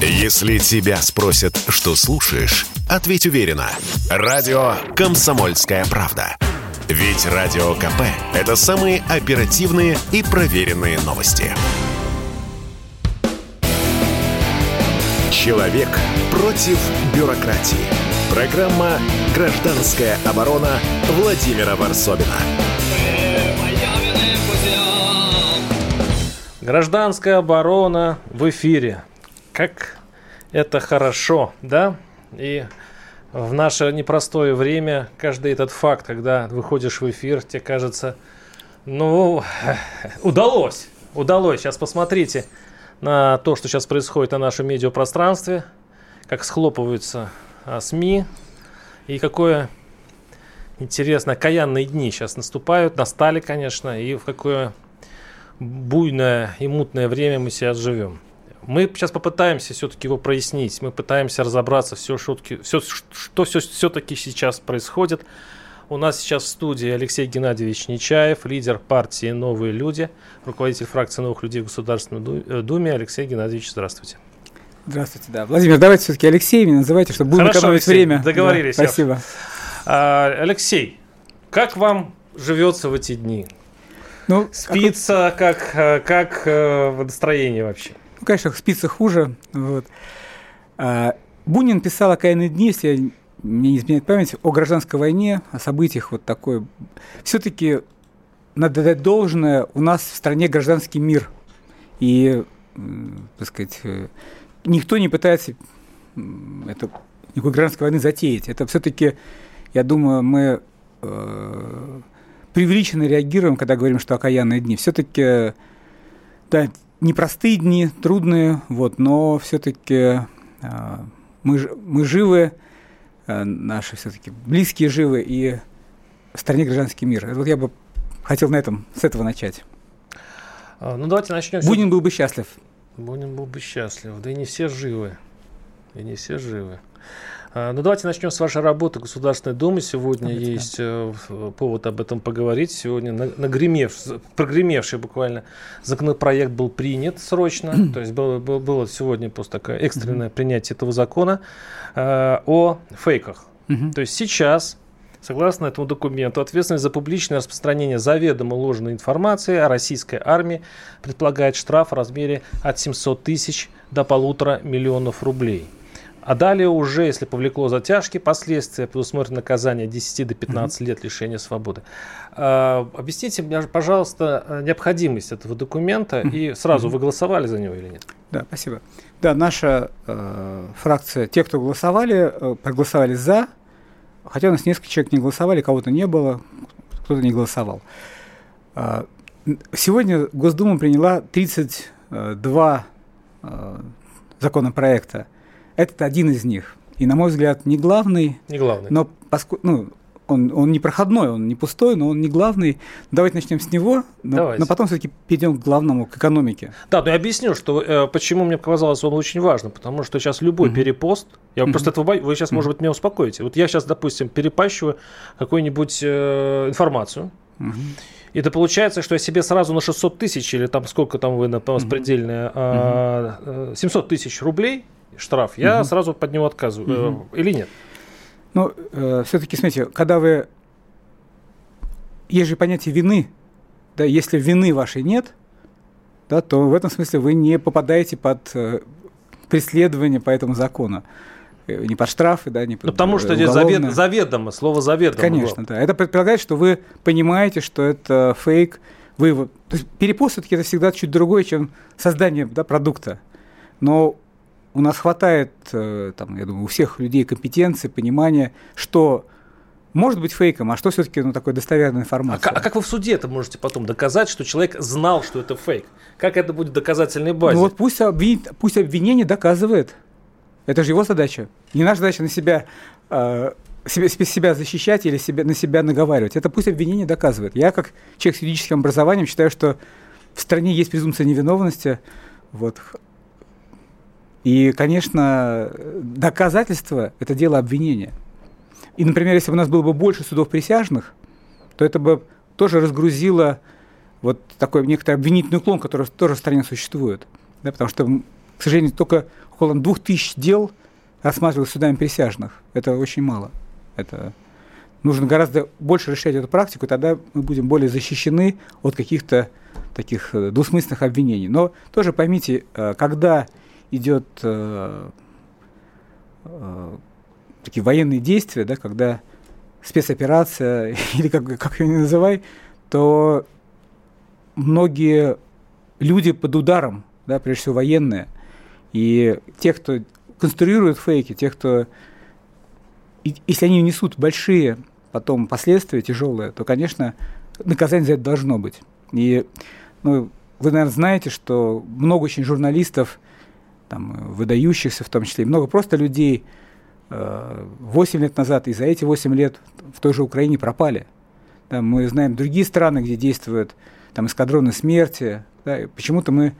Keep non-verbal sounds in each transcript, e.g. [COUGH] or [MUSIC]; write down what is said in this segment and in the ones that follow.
Если тебя спросят, что слушаешь, ответь уверенно. Радио «Комсомольская правда». Ведь Радио КП – это самые оперативные и проверенные новости. Человек против бюрократии. Программа «Гражданская оборона» Владимира Варсобина. Гражданская оборона в эфире. Как это хорошо, да? И в наше непростое время каждый этот факт, когда выходишь в эфир, тебе кажется, ну, удалось, удалось. Сейчас посмотрите на то, что сейчас происходит на нашем медиапространстве, как схлопываются а, СМИ и какое интересно, каянные дни сейчас наступают, настали, конечно, и в какое буйное и мутное время мы сейчас живем. Мы сейчас попытаемся все-таки его прояснить. Мы пытаемся разобраться, все, шутки, все, что все, все-таки сейчас происходит. У нас сейчас в студии Алексей Геннадьевич Нечаев, лидер партии «Новые люди», руководитель фракции «Новых людей» в Государственной э, Думе. Алексей Геннадьевич, здравствуйте. Здравствуйте, да. Владимир, давайте все-таки Алексей меня называйте, чтобы будем Хорошо, экономить Алексей, время. Договорились. Да, спасибо. А, Алексей, как вам живется в эти дни? Ну, Спится, как, как, как э, настроение вообще? Конечно, спится хуже. Вот. А, Бунин писал о «Каянные дни», если мне не изменяет память, о гражданской войне, о событиях вот такой. Все-таки надо дать должное, у нас в стране гражданский мир. И, так сказать, э, никто не пытается это, никакой гражданской войны затеять. Это все-таки, я думаю, мы э, преувеличенно реагируем, когда говорим, что окаянные дни. Все-таки, да, непростые дни, трудные, вот, но все-таки э, мы, мы живы, э, наши все-таки близкие живы, и в стране гражданский мир. Вот я бы хотел на этом, с этого начать. А, ну, давайте начнем. Бунин был бы счастлив. Бунин был бы счастлив. Да и не все живы. И не все живы. А, ну, давайте начнем с вашей работы Государственной Думы. Сегодня Давайте. есть э, повод об этом поговорить. Сегодня нагремев, прогремевший буквально законопроект был принят срочно. То есть было, было, было сегодня просто такое экстренное принятие этого закона э, о фейках. То есть сейчас Согласно этому документу, ответственность за публичное распространение заведомо ложной информации о российской армии предполагает штраф в размере от 700 тысяч до полутора миллионов рублей. А далее уже, если повлекло затяжки, последствия предусмотрено наказание 10 до 15 лет лишения свободы. А, объясните мне, пожалуйста, необходимость этого документа и сразу вы голосовали за него или нет? Да, спасибо. Да, наша э, фракция, те, кто голосовали, э, проголосовали за, хотя у нас несколько человек не голосовали, кого-то не было, кто-то не голосовал. Э, сегодня Госдума приняла 32 э, законопроекта этот один из них. И, на мой взгляд, не главный. Не главный. Но поскольку, ну, он, он не проходной, он не пустой, но он не главный. Давайте начнем с него, но, но потом все-таки перейдем к главному, к экономике. Да, но я объясню, что э, почему мне показалось он очень важно, потому что сейчас любой uh-huh. перепост, я uh-huh. просто этого боюсь, вы сейчас, может быть, меня успокоите. Вот я сейчас, допустим, перепащиваю какую-нибудь э, информацию, uh-huh. И это получается, что я себе сразу на 600 тысяч, или там сколько там вы на распределенное, uh-huh. 700 тысяч рублей штраф, я угу. сразу под него отказываю. Угу. Или нет? Ну, э, все-таки, смотрите, когда вы... Есть же понятие вины. Да, если вины вашей нет, да, то в этом смысле вы не попадаете под э, преследование по этому закону. Э, не под штрафы, да, не под ну, Потому что здесь завед, заведомо, слово заведомо. Конечно, было. да. Это предполагает, что вы понимаете, что это фейк. Вы, то есть перепост все-таки это всегда чуть другое, чем создание да, продукта. Но у нас хватает, э, там, я думаю, у всех людей компетенции, понимания, что может быть фейком, а что все-таки ну, такой достоверная информация. А, а как вы в суде это можете потом доказать, что человек знал, что это фейк? Как это будет доказательной базе? Ну вот пусть, обвин... пусть обвинение доказывает. Это же его задача. Не наша задача на себя, э, себя, себя защищать или себя, на себя наговаривать. Это пусть обвинение доказывает. Я, как человек с юридическим образованием, считаю, что в стране есть презумпция невиновности. Вот. И, конечно, доказательство – это дело обвинения. И, например, если бы у нас было бы больше судов присяжных, то это бы тоже разгрузило вот такой некоторый обвинительный уклон, который тоже в стране существует. Да, потому что к сожалению, только около двух тысяч дел рассматривалось судами присяжных. Это очень мало. Это нужно гораздо больше расширять эту практику, тогда мы будем более защищены от каких-то таких э, двусмысленных обвинений. Но тоже поймите, э, когда идет э, такие военные действия, да, когда спецоперация, [LAUGHS] или как, как ее ни называй, то многие люди под ударом, да, прежде всего военные, и те, кто конструирует фейки, те, кто, если они несут большие потом последствия тяжелые, то, конечно, наказание за это должно быть. И ну, вы, наверное, знаете, что много очень журналистов, там, выдающихся в том числе, и много просто людей 8 э, лет назад и за эти 8 лет в той же Украине пропали. Да, мы знаем другие страны, где действуют там, эскадроны смерти. Да, почему-то мы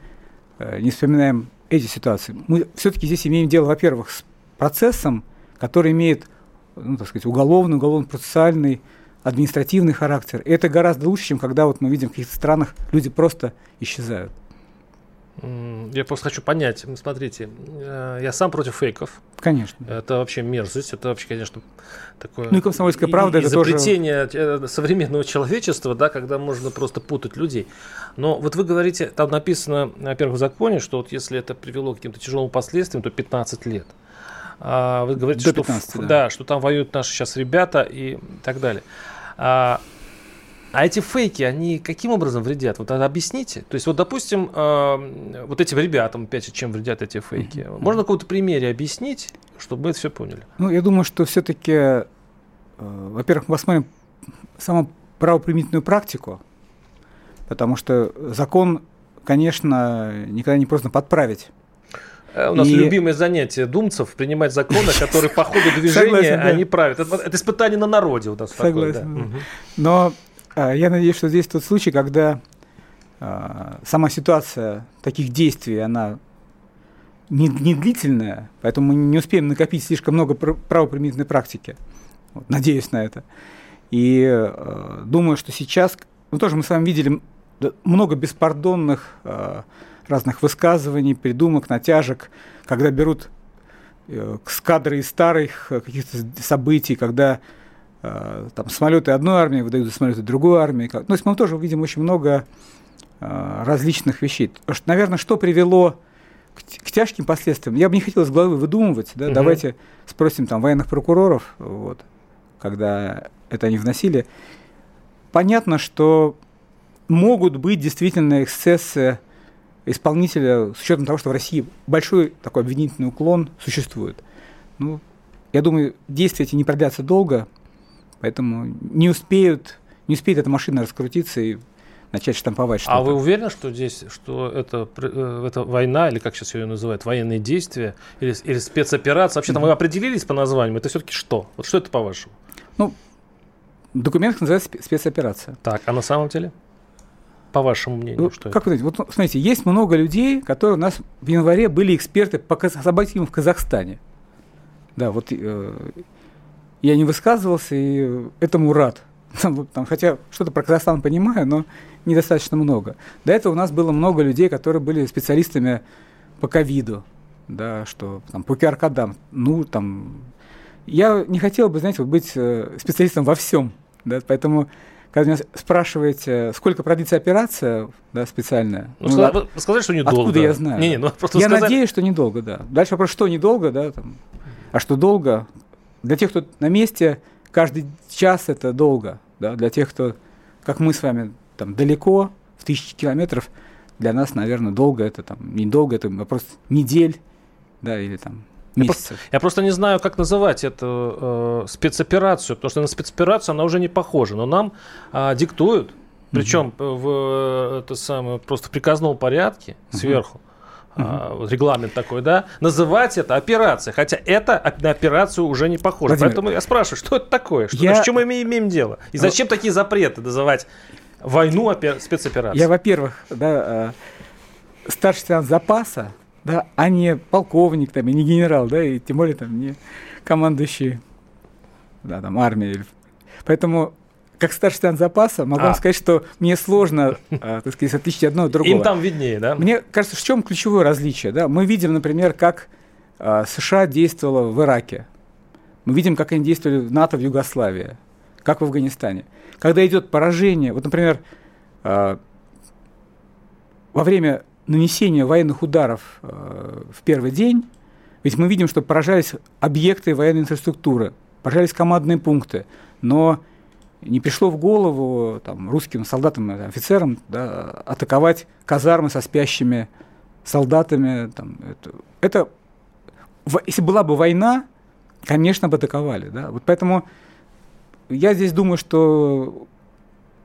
э, не вспоминаем эти ситуации. Мы все-таки здесь имеем дело, во-первых, с процессом, который имеет ну, так сказать, уголовный, уголовно-процессуальный, административный характер. И это гораздо лучше, чем когда вот мы видим в каких-то странах люди просто исчезают. Я просто хочу понять, смотрите, э, я сам против фейков. Конечно. Это вообще мерзость, это вообще, конечно, такое... Ну и комсомольская правда, и, это изобретение тоже... современного человечества, да, когда можно просто путать людей. Но вот вы говорите, там написано, во-первых, в законе, что вот если это привело к каким-то тяжелым последствиям, то 15 лет. А, вы говорите, До 15, что, да. да, что там воюют наши сейчас ребята и так далее. А, а эти фейки, они каким образом вредят? Вот объясните. То есть, вот, допустим, э, вот этим ребятам, опять же, чем вредят эти фейки? Mm-hmm. Можно на каком-то примере объяснить, чтобы мы это все поняли? Ну, я думаю, что все-таки, э, во-первых, мы посмотрим саму правоприменительную практику, потому что закон, конечно, никогда не просто подправить. Э, у нас и... любимое занятие думцев принимать законы, которые по ходу [LAUGHS] движения они правят. Это, это испытание на народе у нас Согласен, такое. Да. Угу. Но а, я надеюсь, что здесь тот случай, когда а, сама ситуация таких действий, она не, не длительная, поэтому мы не успеем накопить слишком много правоприменительной практики. Вот, надеюсь на это. И э, думаю, что сейчас, ну тоже мы с вами видели много беспардонных э, разных высказываний, придумок, натяжек, когда берут э, с кадры из старых э, каких-то событий, когда там самолеты одной армии выдают за самолеты другой армии. Ну, то есть мы тоже увидим очень много э, различных вещей. Наверное, что привело к, к тяжким последствиям? Я бы не хотел с головы выдумывать, да, угу. давайте спросим там военных прокуроров, вот, когда это они вносили. Понятно, что могут быть действительно эксцессы исполнителя, с учетом того, что в России большой такой обвинительный уклон существует. Ну, я думаю, действия эти не продлятся долго, поэтому не успеют, не успеет эта машина раскрутиться и начать штамповать что-то. А вы уверены, что здесь, что это, э, это война, или как сейчас ее называют, военные действия, или, или спецоперация? Вообще там вы определились по названию, это все-таки что? Вот что это по-вашему? Ну, в документах называется спецоперация. Так, а на самом деле? по вашему мнению, ну, что как это? Вы знаете, вот смотрите, есть много людей, которые у нас в январе были эксперты по событиям в Казахстане. Да, вот э, я не высказывался и этому рад. [LAUGHS] Там, хотя что-то про Казахстан понимаю, но недостаточно много. До этого у нас было много людей, которые были специалистами по ковиду, да, что там по qr Ну, там, я не хотел бы, знаете, вот быть э, специалистом во всем, да, поэтому когда меня спрашиваете, сколько продлится операция да, специальная. Ну, ну, сказать, сказать, что недолго. Откуда я знаю? Не, не, ну, я сказать... надеюсь, что недолго, да. Дальше вопрос, что недолго, да, там, а что долго. Для тех, кто на месте, каждый час это долго. Да? Для тех, кто, как мы с вами, там далеко, в тысячи километров, для нас, наверное, долго это там, недолго, это вопрос недель, да, или там месяцев. Я просто, я просто не знаю, как называть эту э, спецоперацию, потому что на спецоперацию она уже не похожа, но нам э, диктуют, причем угу. в это самое просто в приказном порядке угу. Uh-huh. регламент такой, да, называть это операцией, хотя это на операцию уже не похоже. Владимир, Поэтому я спрашиваю, что это такое, что, я... с чем мы имеем дело, и зачем ну... такие запреты называть войну спецоперацией? Я, во-первых, да, э, старший лейтенант запаса, да, а не полковник там, и не генерал, да, и тем более там не командующий, да, там, армией. Поэтому, как старший лейтенант запаса, могу а. вам сказать, что мне сложно, а, так сказать, отличить одно от другого. Им там виднее, да? Мне кажется, в чем ключевое различие? Да? Мы видим, например, как а, США действовала в Ираке. Мы видим, как они действовали в НАТО в Югославии, как в Афганистане. Когда идет поражение, вот, например, а, во время нанесения военных ударов в первый день, ведь мы видим, что поражались объекты военной инфраструктуры, поражались командные пункты, но не пришло в голову там, русским солдатам, и офицерам да, атаковать казармы со спящими солдатами. Там, это, это, если была бы война, конечно, бы атаковали. Да? Вот поэтому я здесь думаю, что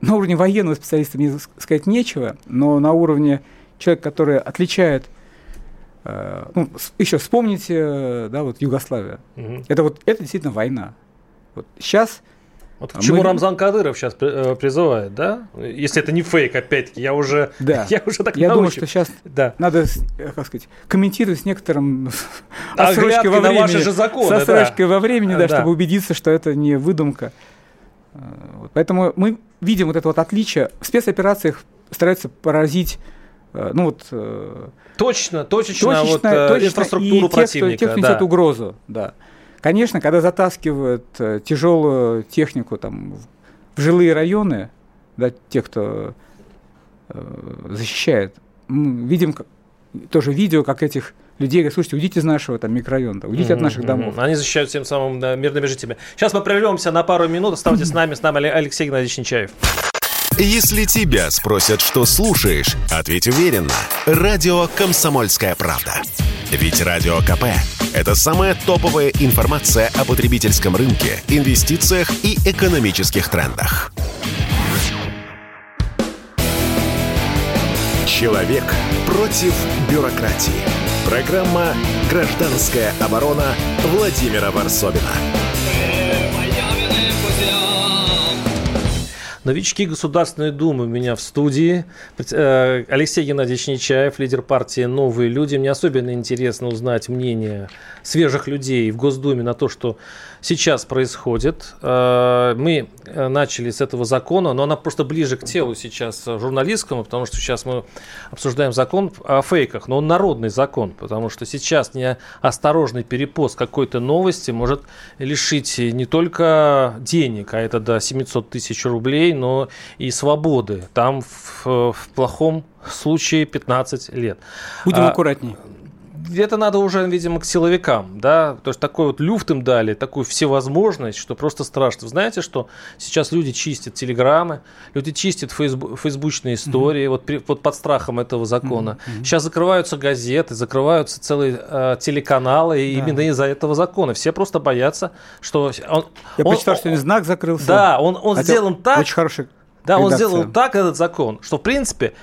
на уровне военного специалиста мне сказать нечего, но на уровне человека, который отличает э, ну, еще вспомните, да, вот Югославия. Угу. Это вот это действительно война. Вот сейчас вот к а чему мы... Рамзан Кадыров сейчас э, призывает, да? Если это не фейк, опять-таки, я уже, да. [LAUGHS] я уже так Я научу. думаю, что сейчас да. надо, э, как сказать, комментировать с некоторым [LAUGHS] отсрочкой во времени. ваши же законы, с отсрочкой да. во времени, да, да, чтобы убедиться, что это не выдумка. Э, вот. Поэтому мы видим вот это вот отличие. В спецоперациях стараются поразить ну вот точно, точечно, точечно вот точечно, инфраструктуру и противника, те, кто, те, кто несет да. угрозу, да. Конечно, когда затаскивают э, тяжелую технику там, в жилые районы, да, те, кто э, защищает, мы видим тоже видео, как этих людей говорят, слушайте, уйдите из нашего там микрорайона, уйдите mm-hmm, от наших домов. Они защищают тем самым да, мирными жителями. Сейчас мы прервемся на пару минут. Оставайтесь с нами. С нами Алексей Геннадьевич Нечаев. Если тебя спросят, что слушаешь, ответь уверенно. Радио «Комсомольская правда». Ведь Радио КП – это самая топовая информация о потребительском рынке, инвестициях и экономических трендах. Человек против бюрократии. Программа «Гражданская оборона» Владимира Варсобина. Новички Государственной Думы у меня в студии. Э, Алексей Геннадьевич Нечаев, лидер партии «Новые люди». Мне особенно интересно узнать мнение свежих людей в Госдуме на то, что сейчас происходит. Э, мы э, начали с этого закона, но она просто ближе к телу сейчас журналистскому, потому что сейчас мы обсуждаем закон о фейках, но он народный закон, потому что сейчас неосторожный перепост какой-то новости может лишить не только денег, а это до 700 тысяч рублей, но и свободы. Там в, в плохом случае 15 лет. Будем а, аккуратнее где-то надо уже, видимо, к силовикам, да, то есть такой вот люфт им дали, такую всевозможность, что просто страшно. Вы знаете, что сейчас люди чистят телеграммы, люди чистят фейсбу- фейсбучные истории, mm-hmm. вот, при, вот под страхом этого закона. Mm-hmm. Сейчас закрываются газеты, закрываются целые э, телеканалы, и да. именно из-за этого закона. Все просто боятся, что... Он, Я он, почитал, он, что знак закрылся. Да, он, он сделан так... Очень хороший да, он сделал так, этот закон, что, в принципе,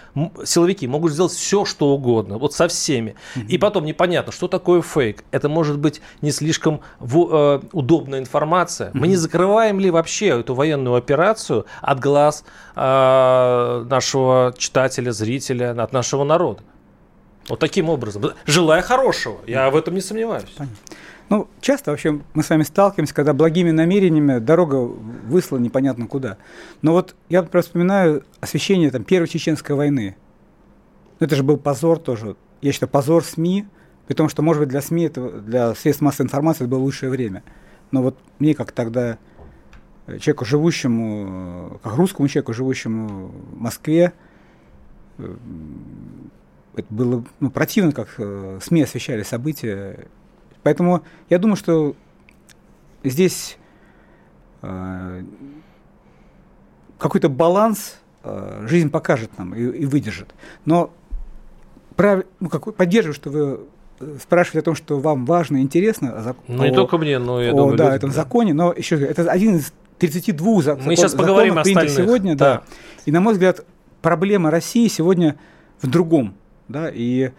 силовики могут сделать все, что угодно, вот со всеми. Mm-hmm. И потом непонятно, что такое фейк. Это может быть не слишком в, э, удобная информация. Mm-hmm. Мы не закрываем ли вообще эту военную операцию от глаз э, нашего читателя, зрителя, от нашего народа? Вот таким образом. Желая хорошего, я в этом не сомневаюсь. Понятно. Ну, часто вообще мы с вами сталкиваемся, когда благими намерениями дорога высла непонятно куда. Но вот я просто вспоминаю освещение там, Первой Чеченской войны. Ну, это же был позор тоже. Я считаю, позор СМИ, при том, что, может быть, для СМИ, это, для средств массовой информации это было лучшее время. Но вот мне, как тогда, э, человеку, живущему, как русскому человеку, живущему в Москве, э, это было ну, противно, как э, СМИ освещали события Поэтому я думаю, что здесь э, какой-то баланс э, жизнь покажет нам и, и выдержит. Но прав, ну, какой, поддерживаю, что вы э, спрашиваете о том, что вам важно и интересно. О, ну, не только мне, но я о, думаю, да, людям, этом да. законе, но еще это один из 32 закон, Мы сейчас поговорим законов, принятых сегодня. Да. да. И, на мой взгляд, проблема России сегодня в другом. Да, и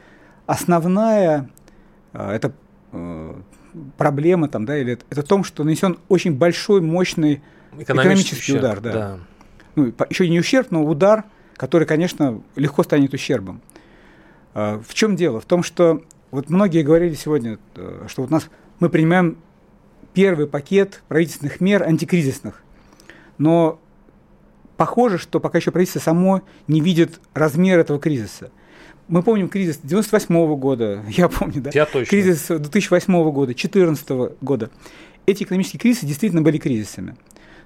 основная, э, это Э, проблема там, да, или это, это в том, что нанесен очень большой, мощный экономический, экономический удар, да. да. Ну, еще не ущерб, но удар, который, конечно, легко станет ущербом. А, в чем дело? В том, что вот многие говорили сегодня, э, что вот нас мы принимаем первый пакет правительственных мер антикризисных, но похоже, что пока еще правительство само не видит размер этого кризиса. Мы помним кризис 98 года, [LAUGHS] я помню, да? Я точно. Кризис 2008 года, 2014 года. Эти экономические кризисы действительно были кризисами.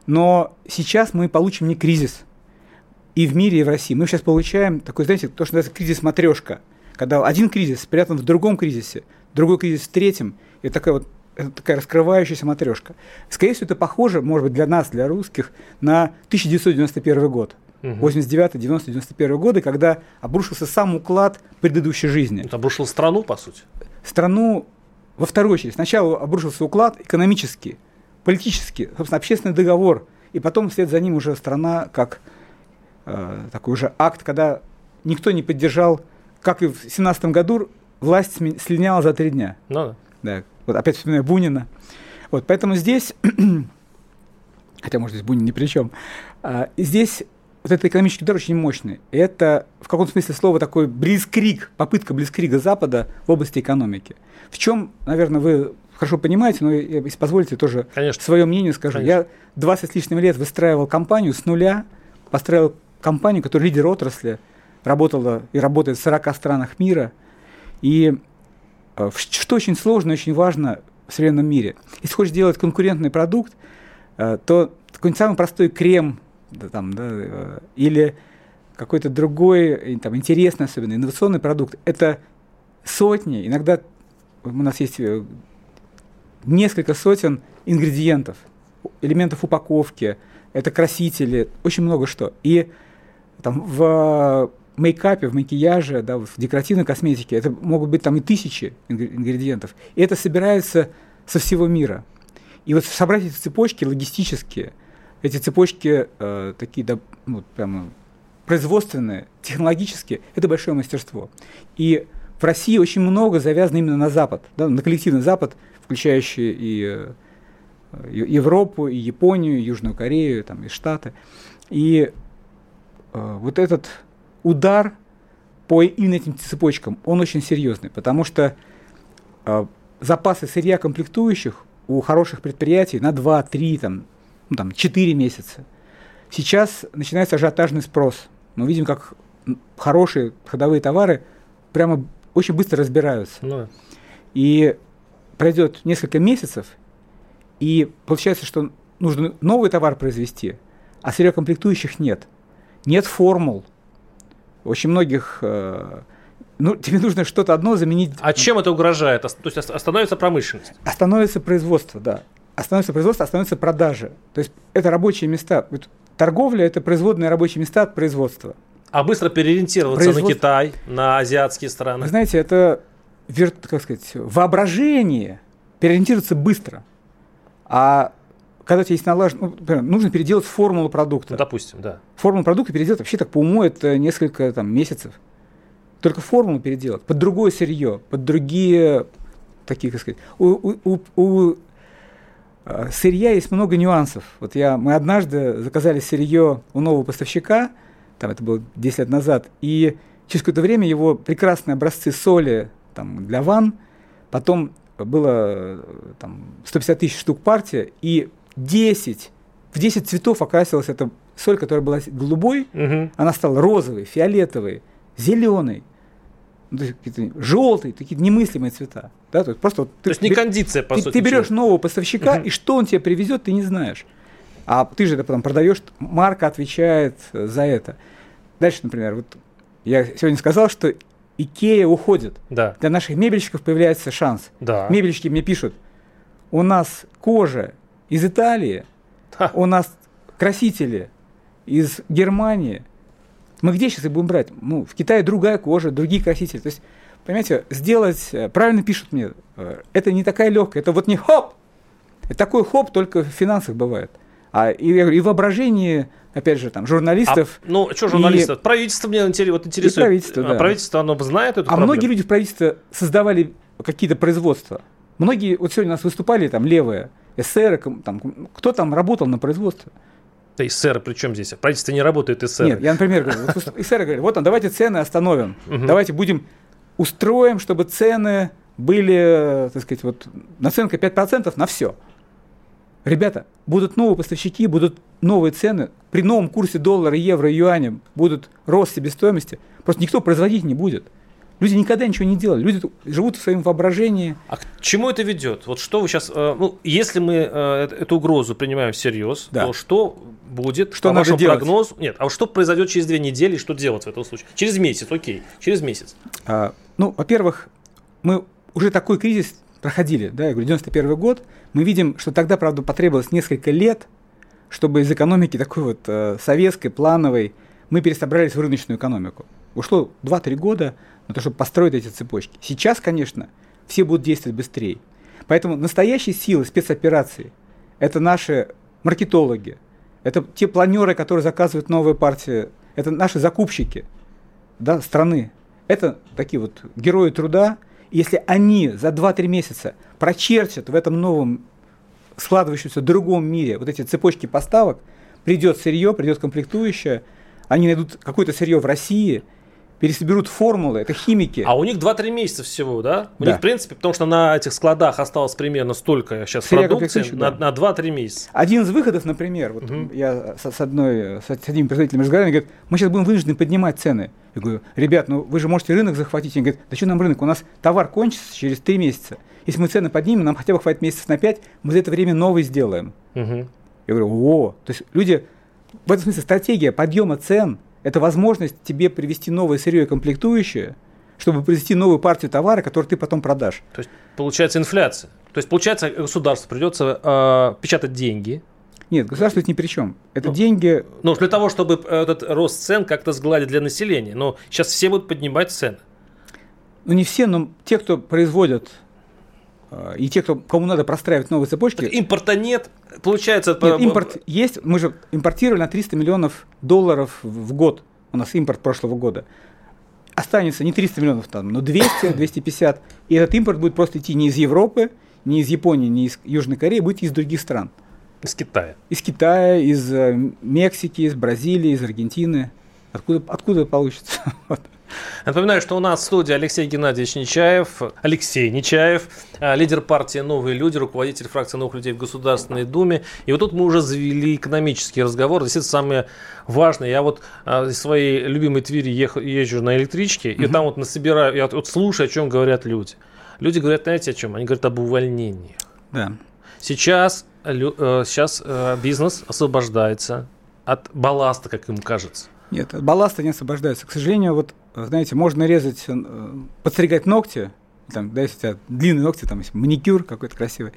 Но сейчас мы получим не кризис и в мире, и в России. Мы сейчас получаем такой, знаете, то, что называется кризис матрешка, когда один кризис спрятан в другом кризисе, другой кризис в третьем, и такая вот это такая раскрывающаяся матрешка. Скорее всего, это похоже, может быть, для нас, для русских, на 1991 год. 89, 90, 91 годы, когда обрушился сам уклад предыдущей жизни. Это обрушил страну, по сути? Страну во вторую очередь. Сначала обрушился уклад экономический, политический, собственно, общественный договор, и потом вслед за ним уже страна как э, такой уже акт, когда никто не поддержал, как и в 17 году, власть слиняла за три дня. Ну да. Да, вот опять вспоминаю Бунина. Вот, поэтому здесь, [CLEARS THROAT] хотя, может, здесь Бунин ни при чем, а, здесь вот этот экономический удар очень мощный. Это в каком смысле слова такой близкрик, попытка близкрига Запада в области экономики. В чем, наверное, вы хорошо понимаете, но если позволите, тоже Конечно. свое мнение скажу. Конечно. Я 20 с лишним лет выстраивал компанию с нуля, построил компанию, которая лидер отрасли, работала и работает в 40 странах мира. И э, что очень сложно, очень важно в современном мире. Если хочешь делать конкурентный продукт, э, то какой-нибудь самый простой крем да, там, да, э, или какой-то другой, там, интересный, особенно инновационный продукт, это сотни, иногда у нас есть э, несколько сотен ингредиентов, элементов упаковки, это красители, очень много что. И там в мейкапе, в макияже, да, в декоративной косметике, это могут быть там и тысячи ингр- ингредиентов. И это собирается со всего мира. И вот собрать эти цепочки логистические, эти цепочки э, такие, да, ну, прямо производственные, технологические, это большое мастерство. И в России очень много завязано именно на Запад, да, на коллективный Запад, включающий и э, Е- Европу, и Японию, и Южную Корею, там, и Штаты. И э, вот этот удар по именно этим цепочкам, он очень серьезный, потому что э, запасы сырья комплектующих у хороших предприятий на 2, 3, там, ну, там, 4 месяца. Сейчас начинается ажиотажный спрос. Мы видим, как хорошие ходовые товары прямо очень быстро разбираются. Ну. И пройдет несколько месяцев, и получается, что нужно новый товар произвести, а сырья комплектующих нет. Нет формул. Очень многих... э, ну, тебе нужно что-то одно заменить. а чем это угрожает? То есть ос- остановится промышленность? Остановится производство, да. Остановится производство, остановятся продажи. То есть это рабочие места. Вот торговля – это производные рабочие места от производства. А быстро переориентироваться на Производство- Китай, на азиатские Вы страны? знаете, это как сказать, воображение переориентируется быстро. А когда у тебя есть налажен, ну, например, нужно переделать формулу продукта. Ну, допустим, да. Формулу продукта переделать вообще так по уму это несколько там, месяцев. Только формулу переделать под другое сырье, под другие такие, как сказать. У, у- у- сырья есть много нюансов. Вот я, мы однажды заказали сырье у нового поставщика, там это было 10 лет назад, и через какое-то время его прекрасные образцы соли там, для ванн, потом было э, там, 150 тысяч штук партия, и 10, в 10 цветов окрасилась эта соль, которая была голубой, Мгм. она стала розовой, фиолетовой, зеленой, ну, то есть какие-то желтые, такие немыслимые цвета. Да? То есть просто вот То есть не кондиция, по ты, сути. ты берешь ничего. нового поставщика, и что он тебе привезет, ты не знаешь. А ты же это потом продаешь, марка отвечает за это. Дальше, например, вот я сегодня сказал, что Икея уходит. Да, Для наших мебельщиков появляется шанс. да. Мебельщики мне пишут, у нас кожа из Италии, у нас красители из Германии. Мы где сейчас их будем брать? Ну, в Китае другая кожа, другие красители. То есть, понимаете, сделать, э, правильно пишут мне, э, это не такая легкая, это вот не хоп, это такой хоп только в финансах бывает. А и, и воображение, опять же, там, журналистов, А, ну, что журналистов? Правительство мне вот интересует. правительство, А да. правительство, оно знает эту А проблему? многие люди в правительстве создавали какие-то производства. Многие, вот сегодня у нас выступали там левые, эсеры, там, кто там работал на производстве? Да, эсеры, при чем здесь? Правительство не работает, эсеры. Нет, я, например, говорю, вот эсеры говорят, вот там, давайте цены остановим, давайте будем, устроим, чтобы цены были, так сказать, вот наценка 5% на все. ребята, будут новые поставщики, будут новые цены, при новом курсе доллара, евро, юаня будут рост себестоимости, просто никто производить не будет. Люди никогда ничего не делали, люди живут в своем воображении. А к чему это ведет? Вот что вы сейчас, э, ну, если мы э, эту угрозу принимаем всерьез, да. то что будет что по надо вашему делать? прогнозу? Нет, а что произойдет через две недели, что делать в этом случае? Через месяц, окей, через месяц. А, ну, во-первых, мы уже такой кризис проходили, да, я говорю, 91 год, мы видим, что тогда, правда, потребовалось несколько лет, чтобы из экономики такой вот э, советской, плановой, мы пересобрались в рыночную экономику. Ушло 2-3 года на то, чтобы построить эти цепочки. Сейчас, конечно, все будут действовать быстрее. Поэтому настоящие силы спецоперации – это наши маркетологи, это те планеры, которые заказывают новые партии, это наши закупщики да, страны. Это такие вот герои труда, если они за 2-3 месяца прочертят в этом новом складывающемся другом мире вот эти цепочки поставок, придет сырье, придет комплектующее, они найдут какое-то сырье в России – пересоберут формулы, это химики. А у них 2-3 месяца всего, да? У да. них, в принципе, потому что на этих складах осталось примерно столько сейчас Сырья продукции, на, да. на 2-3 месяца. Один из выходов, например, вот угу. я с, с, одной, с одним производителем разговариваю, говорит, мы сейчас будем вынуждены поднимать цены. Я говорю, ребят, ну вы же можете рынок захватить. Он говорит, да что нам рынок, у нас товар кончится через 3 месяца. Если мы цены поднимем, нам хотя бы хватит месяцев на 5, мы за это время новый сделаем. Угу. Я говорю, о, то есть люди, в этом смысле стратегия подъема цен – это возможность тебе привести новое сырье и комплектующее, чтобы привести новую партию товара, который ты потом продашь. То есть получается инфляция. То есть получается государству придется э, печатать деньги. Нет, государство тут ни при чем. Это ну, деньги. Ну, для того, чтобы этот рост цен как-то сгладить для населения. Но сейчас все будут поднимать цены. Ну, не все, но те, кто производят э, и те, кто, кому надо простраивать новые цепочки. Так импорта нет, Получается... Нет, импорт есть. Мы же импортировали на 300 миллионов долларов в год. У нас импорт прошлого года. Останется не 300 миллионов, там, но 200, 250. [COUGHS] И этот импорт будет просто идти не из Европы, не из Японии, не из Южной Кореи, будет из других стран. Из Китая. Из Китая, из э, Мексики, из Бразилии, из Аргентины. Откуда, откуда получится? [LAUGHS] Напоминаю, что у нас в студии Алексей Геннадьевич Нечаев, Алексей Нечаев, э, лидер партии «Новые люди», руководитель фракции «Новых людей» в Государственной Думе. И вот тут мы уже завели экономический разговор. Действительно, самое важное. Я вот э, из своей любимой Твери ехал, езжу на электричке, и там вот насобираю, я вот слушаю, о чем говорят люди. Люди говорят, знаете, о чем? Они говорят об увольнении. Да. Сейчас, э, сейчас бизнес освобождается от балласта, как им кажется. Нет, от балласта не освобождаются. К сожалению, вот, знаете, можно резать, э, подстригать ногти, там, да, если у тебя длинные ногти, там есть маникюр какой-то красивый,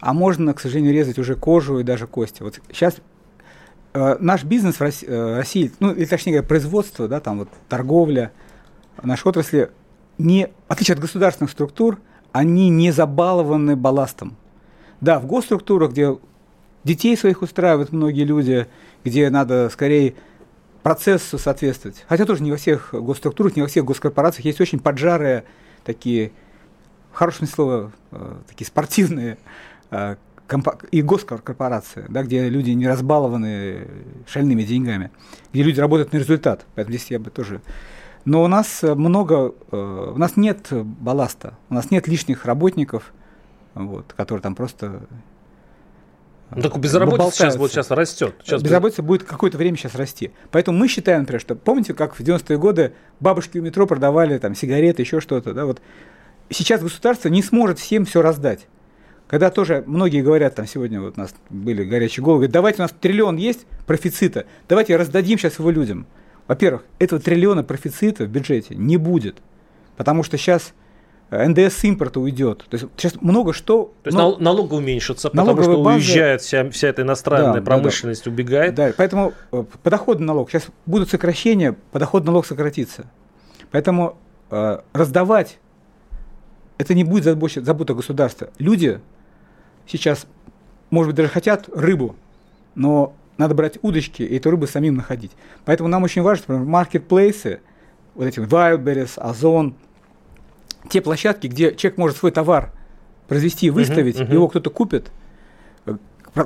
а можно, к сожалению, резать уже кожу и даже кости. Вот сейчас э, наш бизнес в России, э, России, ну, или точнее говоря, производство, да, там вот торговля, наши отрасли, не, в отличие от государственных структур, они не забалованы балластом. Да, в госструктурах, где детей своих устраивают многие люди, где надо скорее процессу соответствовать. Хотя тоже не во всех госструктурах, не во всех госкорпорациях есть очень поджарые такие, в хорошем э, такие спортивные э, и госкорпорации, да, где люди не разбалованы шальными деньгами, где люди работают на результат. Поэтому здесь я бы тоже... Но у нас много, э, у нас нет балласта, у нас нет лишних работников, вот, которые там просто ну, так безработица сейчас, вот сейчас растет. Сейчас безработица будет, будет какое-то время сейчас расти. Поэтому мы считаем, например, что помните, как в 90-е годы бабушки у метро продавали там сигареты, еще что-то, да, вот сейчас государство не сможет всем все раздать. Когда тоже многие говорят, там сегодня вот у нас были горячие головы, говорят, давайте у нас триллион есть профицита, давайте раздадим сейчас его людям. Во-первых, этого триллиона профицита в бюджете не будет, потому что сейчас НДС с импорта уйдет. То есть сейчас много что... То есть но... налог уменьшится, потому что базы... уезжает вся, вся эта иностранная да, промышленность, да, да. убегает. Да, поэтому э, подоходный налог, сейчас будут сокращения, подоходный налог сократится. Поэтому э, раздавать, это не будет забота государства. Люди сейчас, может быть, даже хотят рыбу, но надо брать удочки и эту рыбу самим находить. Поэтому нам очень важно, например, маркетплейсы, вот эти Wildberries, Озон, те площадки, где человек может свой товар произвести, выставить, uh-huh, uh-huh. его кто-то купит,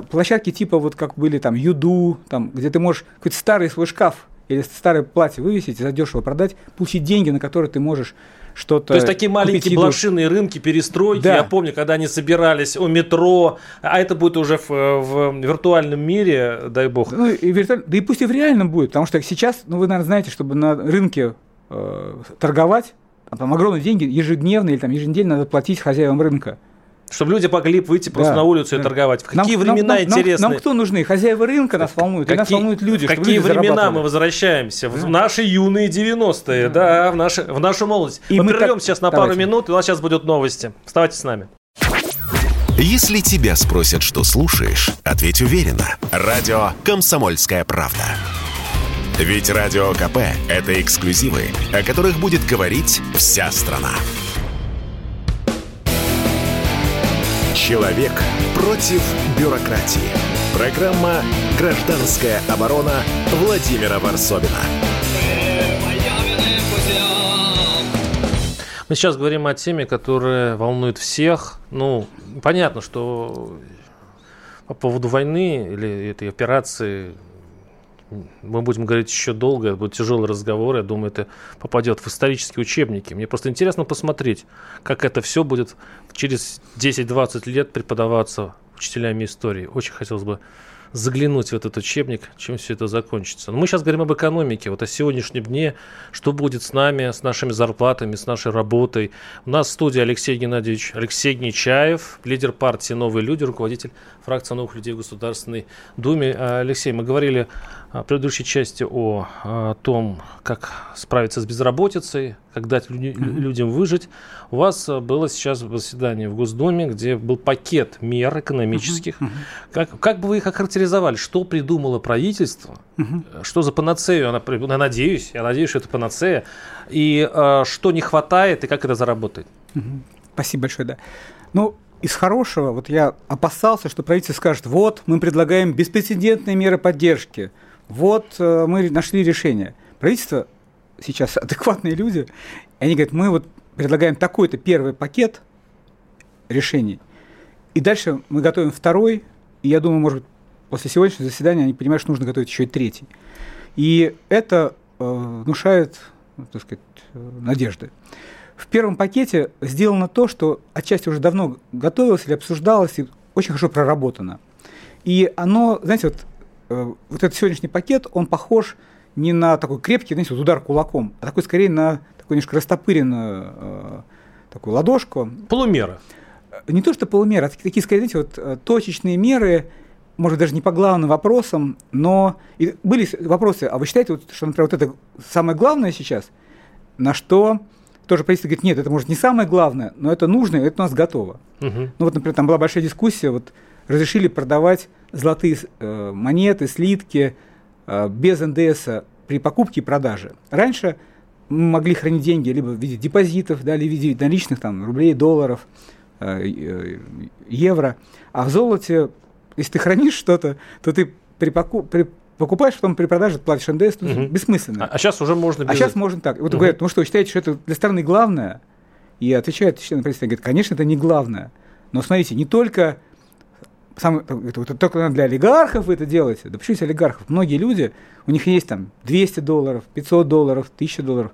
площадки типа вот как были там Юду, там, где ты можешь какой-то старый свой шкаф или старое платье вывесить и задешево продать, получить деньги, на которые ты можешь что-то. То есть такие маленькие блошиные рынки, перестройки. Да. Я помню, когда они собирались у метро, а это будет уже в, в виртуальном мире, дай бог. Ну, и виртуаль... Да и пусть и в реальном будет, потому что сейчас, ну вы, наверное, знаете, чтобы на рынке э, торговать, там огромные деньги ежедневно или там еженедельно надо платить хозяевам рынка. Чтобы люди могли выйти просто да, на улицу да. и торговать. В какие нам, времена нам, интересные? Нам, нам кто нужны? Хозяева рынка нас волнуют, какие, нас волнуют люди. В какие люди времена мы возвращаемся? Да. В наши юные 90-е, да, да в, наши, в нашу молодость. И мы, мы прервем так... сейчас на Давайте. пару минут, и у нас сейчас будут новости. Вставайте с нами. Если тебя спросят, что слушаешь, ответь уверенно. Радио «Комсомольская правда». Ведь Радио КП – это эксклюзивы, о которых будет говорить вся страна. Человек против бюрократии. Программа «Гражданская оборона» Владимира Варсовина. Мы сейчас говорим о теме, которая волнует всех. Ну, понятно, что по поводу войны или этой операции мы будем говорить еще долго, это будет тяжелый разговор, я думаю, это попадет в исторические учебники. Мне просто интересно посмотреть, как это все будет через 10-20 лет преподаваться учителями истории. Очень хотелось бы заглянуть в этот учебник, чем все это закончится. Но мы сейчас говорим об экономике, вот о сегодняшнем дне, что будет с нами, с нашими зарплатами, с нашей работой. У нас в студии Алексей Геннадьевич Алексей Нечаев, лидер партии «Новые люди», руководитель фракции «Новых людей» в Государственной Думе. А, Алексей, мы говорили предыдущей части о, о том, как справиться с безработицей, как дать люди, людям выжить. У вас было сейчас заседание в Госдуме, где был пакет мер экономических. Mm-hmm. Как, как бы вы их охарактеризовали? Что придумало правительство? Mm-hmm. Что за панацею? Она, я надеюсь, я надеюсь, что это панацея. И э, что не хватает, и как это заработает? Mm-hmm. Спасибо большое, да. Ну, из хорошего, вот я опасался, что правительство скажет, вот, мы предлагаем беспрецедентные меры поддержки – вот э, мы нашли решение. Правительство сейчас [LAUGHS] адекватные люди, и они говорят, мы вот предлагаем такой-то первый пакет решений, и дальше мы готовим второй, и я думаю, может быть, после сегодняшнего заседания они понимают, что нужно готовить еще и третий. И это э, внушает, ну, так сказать, э, надежды. В первом пакете сделано то, что отчасти уже давно готовилось или обсуждалось, и очень хорошо проработано. И оно, знаете, вот вот этот сегодняшний пакет, он похож не на такой крепкий, знаете, вот удар кулаком, а такой скорее на такой немножко растопыренную э, такую ладошку. Полумера. Э, не то, что полумера, а такие, скорее, знаете, вот точечные меры, может, даже не по главным вопросам, но и были вопросы, а вы считаете, вот, что, например, вот это самое главное сейчас, на что тоже правительство говорит, нет, это может не самое главное, но это нужно, и это у нас готово. Угу. Ну вот, например, там была большая дискуссия, вот разрешили продавать золотые э, монеты, слитки э, без НДС при покупке и продаже. Раньше мы могли хранить деньги либо в виде депозитов, да, либо в виде наличных там, рублей, долларов, э, евро. А в золоте, если ты хранишь что-то, то ты при, покуп, при покупаешь, потом при продаже платишь НДС, угу. бессмысленно. А, а сейчас уже можно без... А сейчас можно так. Вот угу. говорят, ну что, считаете, что это для страны главное? И отвечает член правительства, говорит, конечно, это не главное. Но смотрите, не только сам, это, это только для олигархов вы это делаете. Да почему олигархов? Многие люди, у них есть там 200 долларов, 500 долларов, 1000 долларов,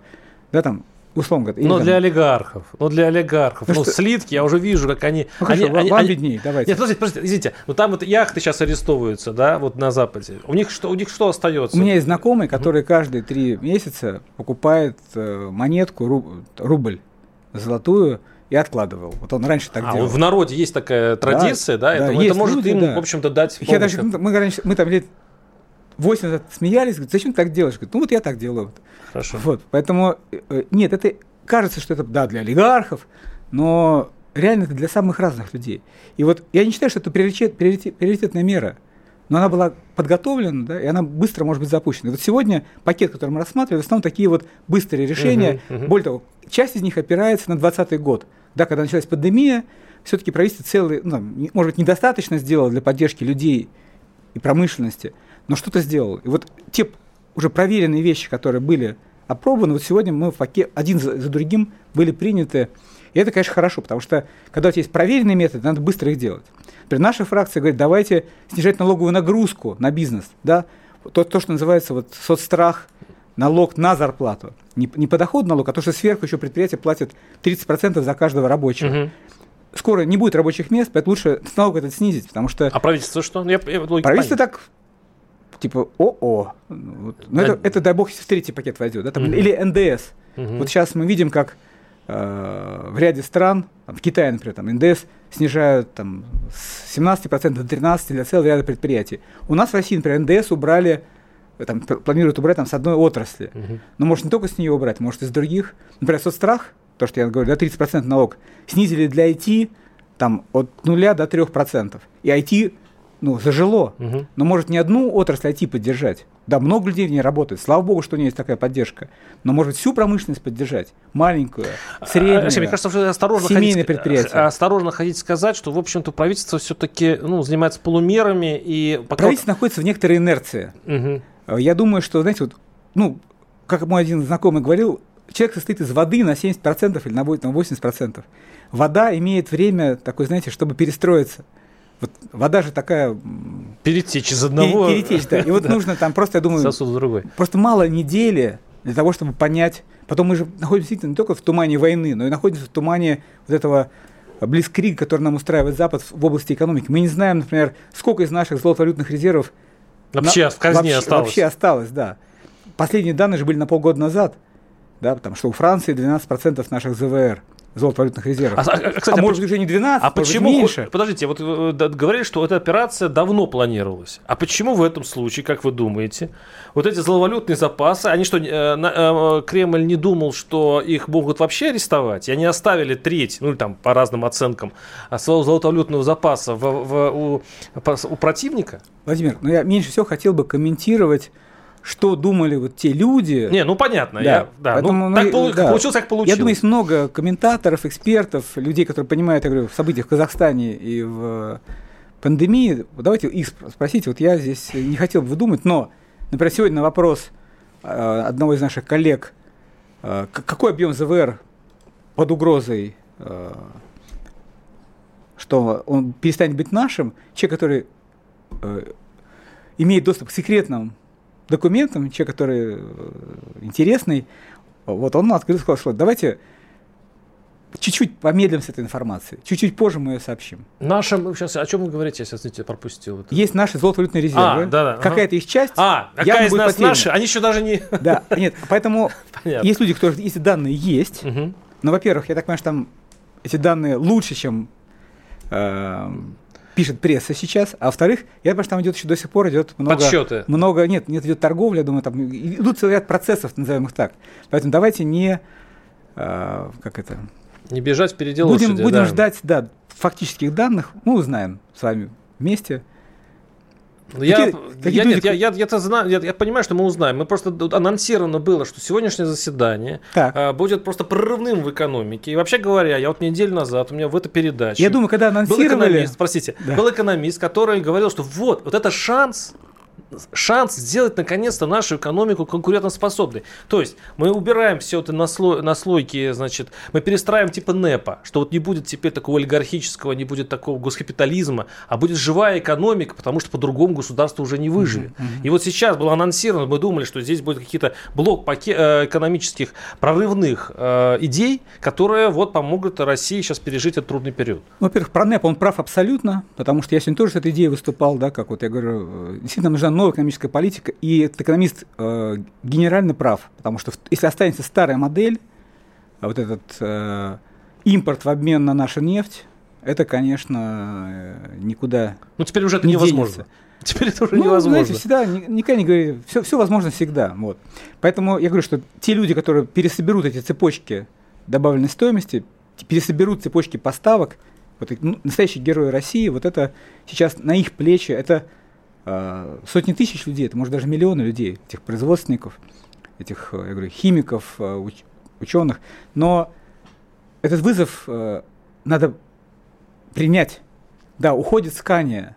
да, там, условно говоря. Но там... для олигархов, но для олигархов. Ну, ну что... слитки, я уже вижу, как они... Ну, хорошо, они, вам они, беднее, давайте. Нет, подождите, подождите, извините, ну там вот яхты сейчас арестовываются, да, вот на Западе. У них что, у них что остается? У меня есть знакомый, который каждые три месяца покупает э, монетку, рубль золотую, и откладывал. Вот он раньше так а, делал. В народе есть такая традиция, да? да, да это, это может люди, им, да. в общем-то, дать я даже, мы, раньше, мы там лет 80 смеялись, говорят, зачем ты так делаешь? Говорит, ну вот я так делаю. Хорошо. Вот, поэтому, э, нет, это кажется, что это, да, для олигархов, но реально это для самых разных людей. И вот я не считаю, что это приоритет, приоритет, приоритетная мера, но она была подготовлена, да, и она быстро может быть запущена. И вот сегодня пакет, который мы рассматриваем, в основном такие вот быстрые решения. Uh-huh, uh-huh. Более того, часть из них опирается на 2020 год да, когда началась пандемия, все-таки правительство целый, ну, может быть, недостаточно сделало для поддержки людей и промышленности, но что-то сделало. И вот те уже проверенные вещи, которые были опробованы, вот сегодня мы в пакет, один за, за другим были приняты. И это, конечно, хорошо, потому что когда у тебя есть проверенные методы, надо быстро их делать. Например, наша фракция говорит, давайте снижать налоговую нагрузку на бизнес, да, то, то что называется вот соцстрах, налог на зарплату. Не, не подоходный налог, а то, что сверху еще предприятие платит 30% за каждого рабочего. Мгм. Скоро не будет рабочих мест, поэтому лучше налог этот снизить, потому что А правительство что? Я, я, правительство так, типа, о-о. Вот. Ну, это, Да. это, дай бог, если в третий пакет войдет. да, там, Мгм. Или НДС. Мгм. Вот сейчас мы видим, как э, в ряде стран, там, в Китае, например, там, НДС снижают там, с 17% до 13% для целого ряда предприятий. У нас в России, например, НДС убрали, там, п- планируют убрать там, с одной отрасли. Мгм. Но может не только с нее убрать, может из других. Например, соцстрах, то, что я говорю, да, 30% налог, снизили для IT там, от 0 до 3%. И IT ну, зажило. Мгм. Но может не одну отрасль IT поддержать. Да, много людей в ней работает. Слава богу, что у нее есть такая поддержка. Но может всю промышленность поддержать. Маленькую, среднюю. А, Алексей, мне кажется, что осторожно семейные ходить, предприятия. а, осторожно ходить сказать, что, в общем-то, правительство все-таки ну, занимается полумерами и пока... Правительство находится в некоторой инерции. Мгм. Э, Я думаю, что, знаете, вот, ну, как мой один знакомый говорил, человек состоит из воды на 70% или на вось- на 80%. Вода имеет время такое, знаете, чтобы перестроиться. Вот вода же такая Перетечь из одного перетечь, да. [LAUGHS] И вот нужно там просто, я думаю, сосуда в другой. просто мало недели для того, чтобы понять. Потом мы же находимся действительно не только в тумане войны, но и находимся в тумане вот этого близкрига, который нам устраивает Запад в области экономики. Мы не знаем, например, сколько из наших золотовалютных резервов Вообще на- в казне вообще, осталось. Вообще осталось, да. Последние данные же были на полгода назад, да, потому что у Франции 12% наших ЗВР, золотовалютных резервов. А, а, а, кстати, а а может быть уже не 12, А может почему, меньше. подождите, вот э, говорили, что эта операция давно планировалась. А почему в этом случае, как вы думаете, вот эти зловалютные запасы, они что, э, э, Кремль не думал, что их могут вообще арестовать? И они оставили треть, ну или там по разным оценкам, а, своего золотовалютного запаса в, в- у, у противника? Владимир, ну я меньше всего хотел бы комментировать, что думали вот те люди. Не, ну понятно, Да, я, да, ну, поэтому так мы- полу- да. получилось, как получилось. Я думаю, есть много комментаторов, экспертов, людей, которые понимают, я говорю, в событиях в Казахстане и в пандемии. Давайте их спро- спросите. Вот я здесь не хотел бы думать, но, например, сегодня на вопрос э, одного из наших коллег, э, какой объем ЗВР под угрозой, э, что он перестанет быть нашим, человек, который имеет доступ к секретным документам, человек, который э, интересный, вот он открыл сказал, что давайте чуть-чуть помедлим с этой информацией, чуть-чуть позже мы ее сообщим. Нашим, сейчас, о чем вы говорите, я сейчас извините, пропустил. это. Есть наши золотовалютные резервы, А, да-да, ага. какая-то их часть. А, какая из нас потеряна. наши? Они еще даже не... [LAUGHS] Да, нет, поэтому [LAUGHS] Понятно. есть люди, которые эти данные есть, Мгм. но, во-первых, я так понимаю, что там эти данные лучше, чем э, пишет пресса сейчас, а во-вторых, я понимаю, что там идет еще до сих пор идет много... Подсчеты. Много, нет, нет, идет торговля, думаю, там идут целый ряд процессов, назовем их так. Поэтому давайте не, э, как это, Не бежать впереди будем, лошади, будем да. ждать, да, фактических данных, мы узнаем с вами вместе. Ну, Я, Какие- я, какие нет, я, я, знаю, я, я понимаю, что мы узнаем. Мы просто анонсировано было, что сегодняшнее заседание Так. а, будет просто прорывным в экономике. И вообще говоря, я вот неделю назад у меня в этой передаче Я думаю, когда был анонсировали... экономист, простите, Да. был экономист, который говорил, что вот, вот это шанс шанс сделать наконец-то нашу экономику конкурентоспособной. То есть мы убираем все это наслой, наслойки, значит, мы перестраиваем типа НЭПа, что вот не будет теперь такого олигархического, не будет такого госкапитализма, а будет живая экономика, потому что по-другому государство уже не выживет. И вот сейчас было анонсировано, мы думали, что здесь будет какие-то блок э, экономических прорывных э, идей, которые вот помогут России сейчас пережить этот трудный период. Во-первых, про НЭП он прав абсолютно, потому что я сегодня тоже с этой идеей выступал, да, как вот я говорю, э, действительно нужна новая экономическая политика, и этот экономист э, генерально прав, потому что если останется старая модель, а вот этот э, импорт в обмен на нашу нефть, это, конечно, э, никуда Ну теперь уже это не невозможно. денется. Теперь это уже Ну, невозможно. знаете, всегда, ни- никогда не говори, все, все возможно всегда. Вот. Поэтому я говорю, что те люди, которые пересоберут эти цепочки добавленной стоимости, пересоберут цепочки поставок, вот, ну, настоящие герои России, вот это сейчас на их плечи, это сотни тысяч людей, это может даже миллионы людей, этих производственников, этих, э, я говорю, химиков, э, уч- ученых. Но этот вызов э, надо принять. Да, уходит Скания,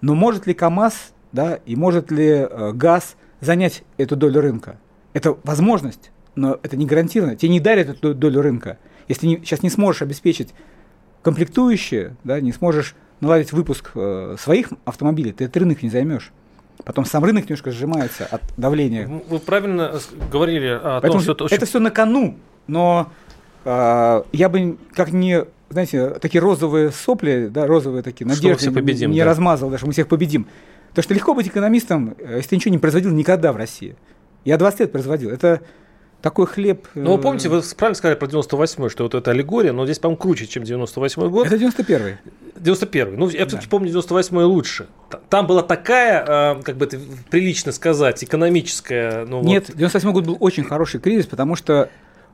но может ли КАМАЗ, да, и может ли ГАЗ занять эту долю рынка? Это возможность, но это не гарантированно. Тебе не дарят эту долю рынка. Если не, сейчас не сможешь обеспечить комплектующие, да, не сможешь наладить выпуск э, своих автомобилей, ты этот рынок не займешь. Потом сам рынок немножко сжимается от давления. Вы правильно говорили о Поэтому том, что это, очень... это все на кону, но э, я бы как не, знаете, такие розовые сопли, да, розовые такие надежды победим, не да. размазал, даже мы всех победим. Потому что легко быть экономистом, э, если ты ничего не производил никогда в России. Я 20 лет производил. Это такой хлеб... Ну, вы помните, вы правильно сказали про 98-й, что вот это аллегория, но здесь, по-моему, круче, чем 98-й год. Это 91-й. 91-й. Ну, я все-таки да. помню 98-й лучше. Там была такая, а, как бы это прилично сказать, экономическая... Ну, Нет, вот... 98-й год был очень хороший кризис, потому что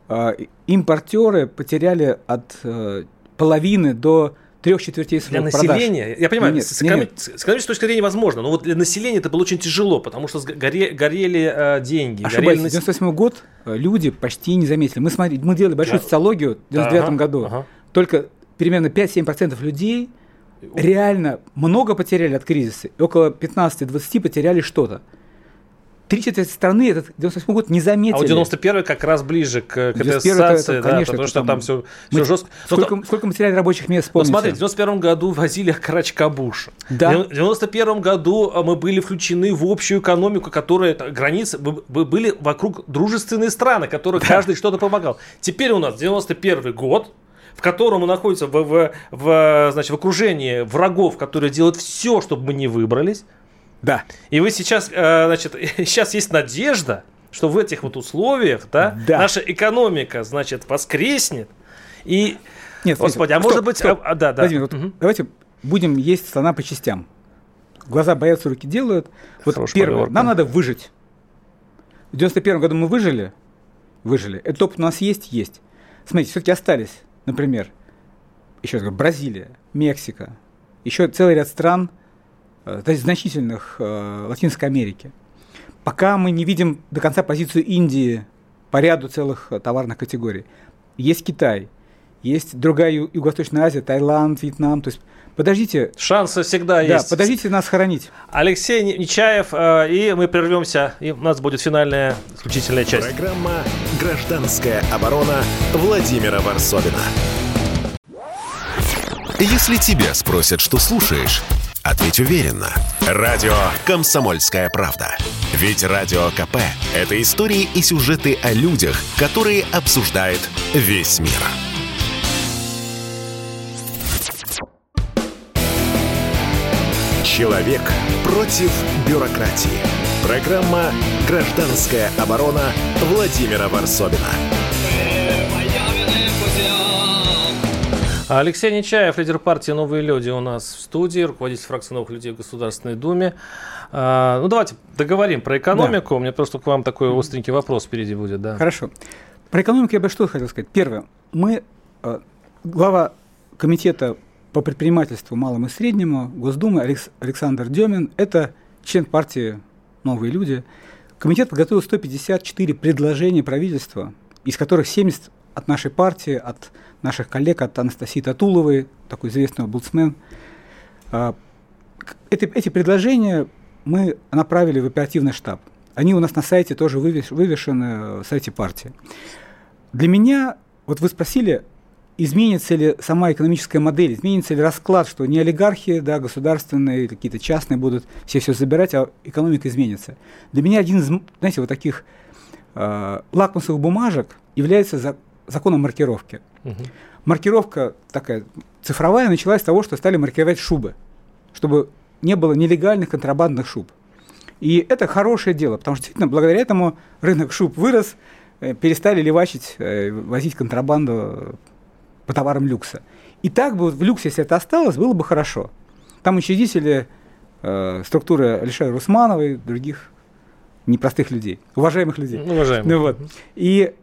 э, импортеры потеряли от э, половины до трех четвертей своих Для населения, продаж. я понимаю, нет, с, экономи- нет. с экономической точки зрения возможно, но вот для населения это было очень тяжело, потому что горе- горели э, деньги. Ошибаюсь, горели... 98 год э, люди почти не заметили. Мы, смотри, мы делали большую да. социологию в 99 ага, году, ага. только примерно 5-7% людей реально много потеряли от кризиса, и около 15-20 потеряли что-то три четверти страны этот 98 год не заметили. А вот 91 как раз ближе к, к этой ассоциации, это, конечно, да, потому что там все, все жестко. Сколько, но, сколько мы теряли рабочих мест, вспомните. Ну, смотрите, в 91 году возили Карачкабуш. Да. В 91 году а, мы были включены в общую экономику, которая, границы, были вокруг дружественные страны, которые каждый что-то помогал. Теперь у нас 91 год, в котором мы находимся в, в, в, значит, в окружении врагов, которые делают все, чтобы мы не выбрались. Да. И вы сейчас, э, значит, [LAUGHS] сейчас есть надежда, что в этих вот условиях, да, да. наша экономика, значит, воскреснет. И, Нет, господи, а стоп, может быть, стоп. А, а, да, да. Владимир, вот угу. давайте будем есть слона по частям. Глаза боятся, руки делают. Вот Хорошая первое, поговорка. нам надо выжить. В 91 году мы выжили, выжили. Этот опыт у нас есть, есть. Смотрите, все-таки остались, например, еще раз говорю, Бразилия, Мексика, еще целый ряд стран, значительных э, Латинской Америки. Пока мы не видим до конца позицию Индии по ряду целых э, товарных категорий. Есть Китай, есть другая Юго-Восточная Азия, Таиланд, Вьетнам. То есть подождите. Шансы всегда да, есть. подождите нас хоронить. Алексей Нечаев, и мы прервемся, и у нас будет финальная исключительная часть. Программа «Гражданская оборона» Владимира Варсовина. Если тебя спросят, что слушаешь, Ответь уверенно. Радио «Комсомольская правда». Ведь Радио КП – это истории и сюжеты о людях, которые обсуждает весь мир. Человек против бюрократии. Программа «Гражданская оборона» Владимира Варсобина. Алексей Нечаев, лидер партии «Новые люди» у нас в студии, руководитель фракции «Новых людей» в Государственной Думе. А, ну, давайте договорим про экономику. Да. У меня просто к вам такой остренький вопрос впереди будет. Да. Хорошо. Про экономику я бы что хотел сказать. Первое. Мы, э, глава комитета по предпринимательству малому и среднему Госдумы Алекс, Александр Демин, это член партии «Новые люди». Комитет подготовил 154 предложения правительства, из которых 70 от нашей партии, от наших коллег, от Анастасии Татуловой, такой известный облцмен. А, эти, эти предложения мы направили в оперативный штаб. Они у нас на сайте тоже вывеш, вывешены, в э, сайте партии. Для меня, вот вы спросили, изменится ли сама экономическая модель, изменится ли расклад, что не олигархи, да, государственные, какие-то частные будут все все забирать, а экономика изменится. Для меня один из, знаете, вот таких э, лакмусовых бумажек является за, законом маркировки. Угу. Маркировка такая цифровая началась с того, что стали маркировать шубы, чтобы не было нелегальных контрабандных шуб. И это хорошее дело, потому что действительно благодаря этому рынок шуб вырос, э, перестали левачить, э, возить контрабанду по товарам люкса. И так бы в люксе, если это осталось, было бы хорошо. Там учредители э, структуры Алишера Русманова и других непростых людей, уважаемых людей. Уважаемых. Ну, вот. И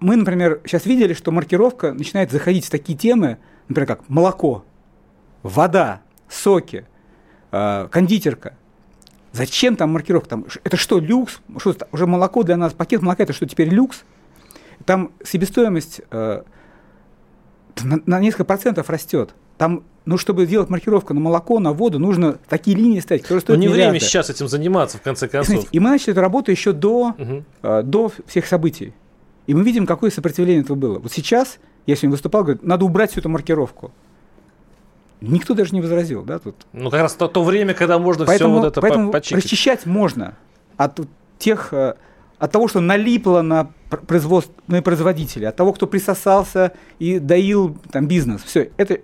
мы, например, сейчас видели, что маркировка начинает заходить в такие темы, например, как молоко, вода, соки, э, кондитерка. Зачем там маркировка? Там, это что, люкс? Что, уже молоко для нас, пакет молока, это что, теперь люкс? Там себестоимость э, на, на несколько процентов растет. Там, ну, чтобы сделать маркировку на молоко, на воду, нужно такие линии ставить, которые стоят Но не миллиарды. время сейчас этим заниматься, в конце концов. Знаете, и мы начали эту работу еще до, угу. э, до всех событий. И мы видим, какое сопротивление этого было. Вот сейчас, я сегодня выступал, говорю, надо убрать всю эту маркировку. Никто даже не возразил, да, тут. Ну, как раз то, то время, когда можно поэтому, все вот это поэтому почикать. расчищать можно от тех, э, от того, что налипло на производство, на производителя, от того, кто присосался и доил там бизнес. Все, это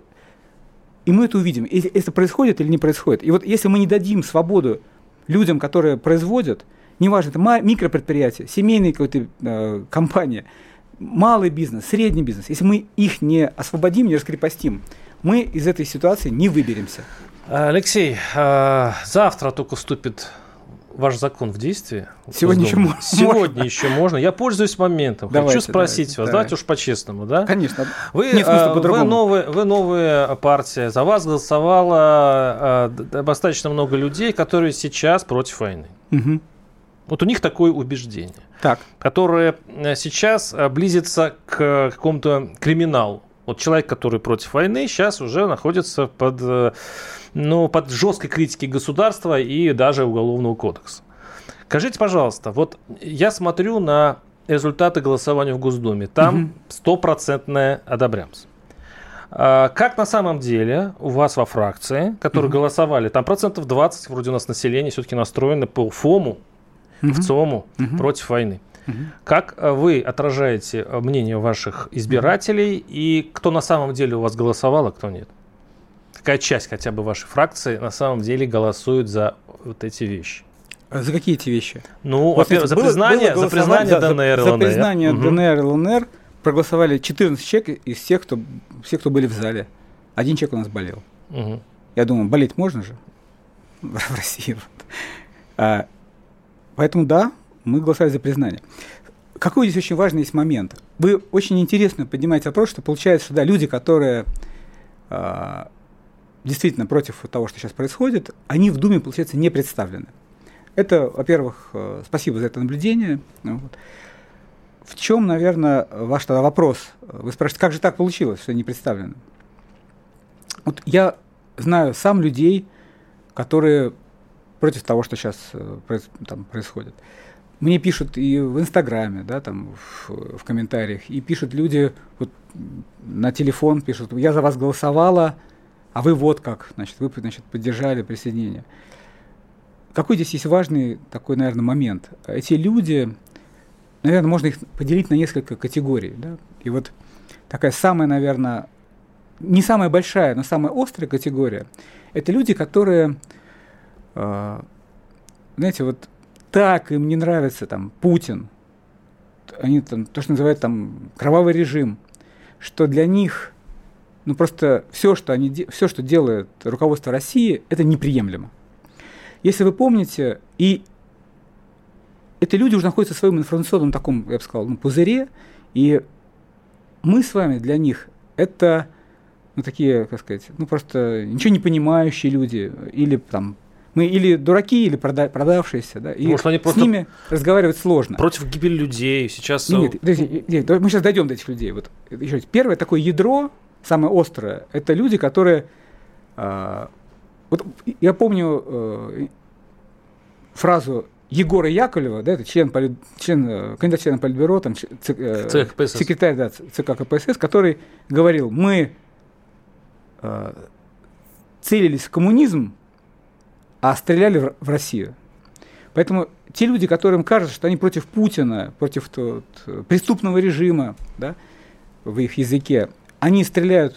и мы это увидим, если это происходит или не происходит. И вот если мы не дадим свободу людям, которые производят, неважно, это микропредприятие, семейная какая-то э, компания, малый бизнес, средний бизнес, если мы их не освободим, не раскрепостим, мы из этой ситуации не выберемся. Алексей, а, завтра только вступит ваш закон в действие? Сегодня еще можно. Сегодня еще можно. Я пользуюсь моментом. Давайте, Хочу спросить давайте, вас, давайте уж по-честному, да? Конечно. Вы, Нет смысла вы, новые, вы новая партия, за вас голосовало достаточно много людей, которые сейчас против войны. Угу. Вот у них такое убеждение, так. которое э, сейчас э, близится к какому-то криминалу. Вот человек, который против войны, сейчас уже находится под, э, ну, под жесткой критикой государства и даже Уголовного кодекса. Скажите, пожалуйста, вот я смотрю на результаты голосования в Госдуме. Там стопроцентная одобрямс. А как на самом деле у вас во фракции, которые угу. голосовали, там процентов 20 вроде у нас населения все-таки настроены по ФОМу, угу. в ЦОМу угу. против войны. Как э, вы отражаете э, мнение ваших избирателей и кто на самом деле у вас голосовал, а кто нет? Какая часть хотя бы вашей фракции на самом деле голосует за вот эти вещи? А за какие эти вещи? Ну, вот за, признание, было за признание ДНР и ЛНР. За признание угу. ДНР и ЛНР проголосовали 14 человек из всех, кто, все, кто были в зале. Один человек у нас болел. Угу. Я думаю, болеть можно же [LAUGHS] в России. А, поэтому да, мы голосовали за признание. Какой здесь очень важный есть момент? Вы очень интересно поднимаете вопрос, что получается, что да, люди, которые э, действительно против того, что сейчас происходит, они в Думе, получается, не представлены. Это, во-первых, э, спасибо за это наблюдение. Ну вот. В чем, наверное, ваш тогда вопрос? Вы спрашиваете, как же так получилось, что не представлены? Вот я знаю сам людей, которые против того, что сейчас э, там происходит. Мне пишут и в Инстаграме, да, там в, в комментариях, и пишут люди вот, на телефон, пишут, я за вас голосовала, а вы вот как, значит, вы значит, поддержали присоединение. Какой здесь есть важный такой, наверное, момент? Эти люди, наверное, можно их поделить на несколько категорий. Да? И вот такая самая, наверное, не самая большая, но самая острая категория, это люди, которые, знаете, вот так им не нравится там Путин, они там, то, что называют там кровавый режим, что для них ну просто все, что они, все, что делает руководство России, это неприемлемо. Если вы помните, и эти люди уже находятся в своем информационном таком, я бы сказал, ну, пузыре, и мы с вами для них это ну, такие, как сказать, ну просто ничего не понимающие люди, или там мы или дураки, или прода- продавшиеся, да, и Может, они с ними разговаривать сложно. Против гибели людей сейчас... Нет, нет, подожди, нет, мы сейчас дойдем до этих людей. Вот, еще первое такое ядро, самое острое, это люди, которые... Э, вот я помню э, фразу Егора Яковлева, да, это член, поли, член э, кандидат члена Политбюро, там, ц, э, ЦК КПСС. секретарь да, ЦК КПСС, который говорил, мы э, целились в коммунизм, а стреляли в Россию. Поэтому те люди, которым кажется, что они против Путина, против тот, преступного режима, да, в их языке, они стреляют,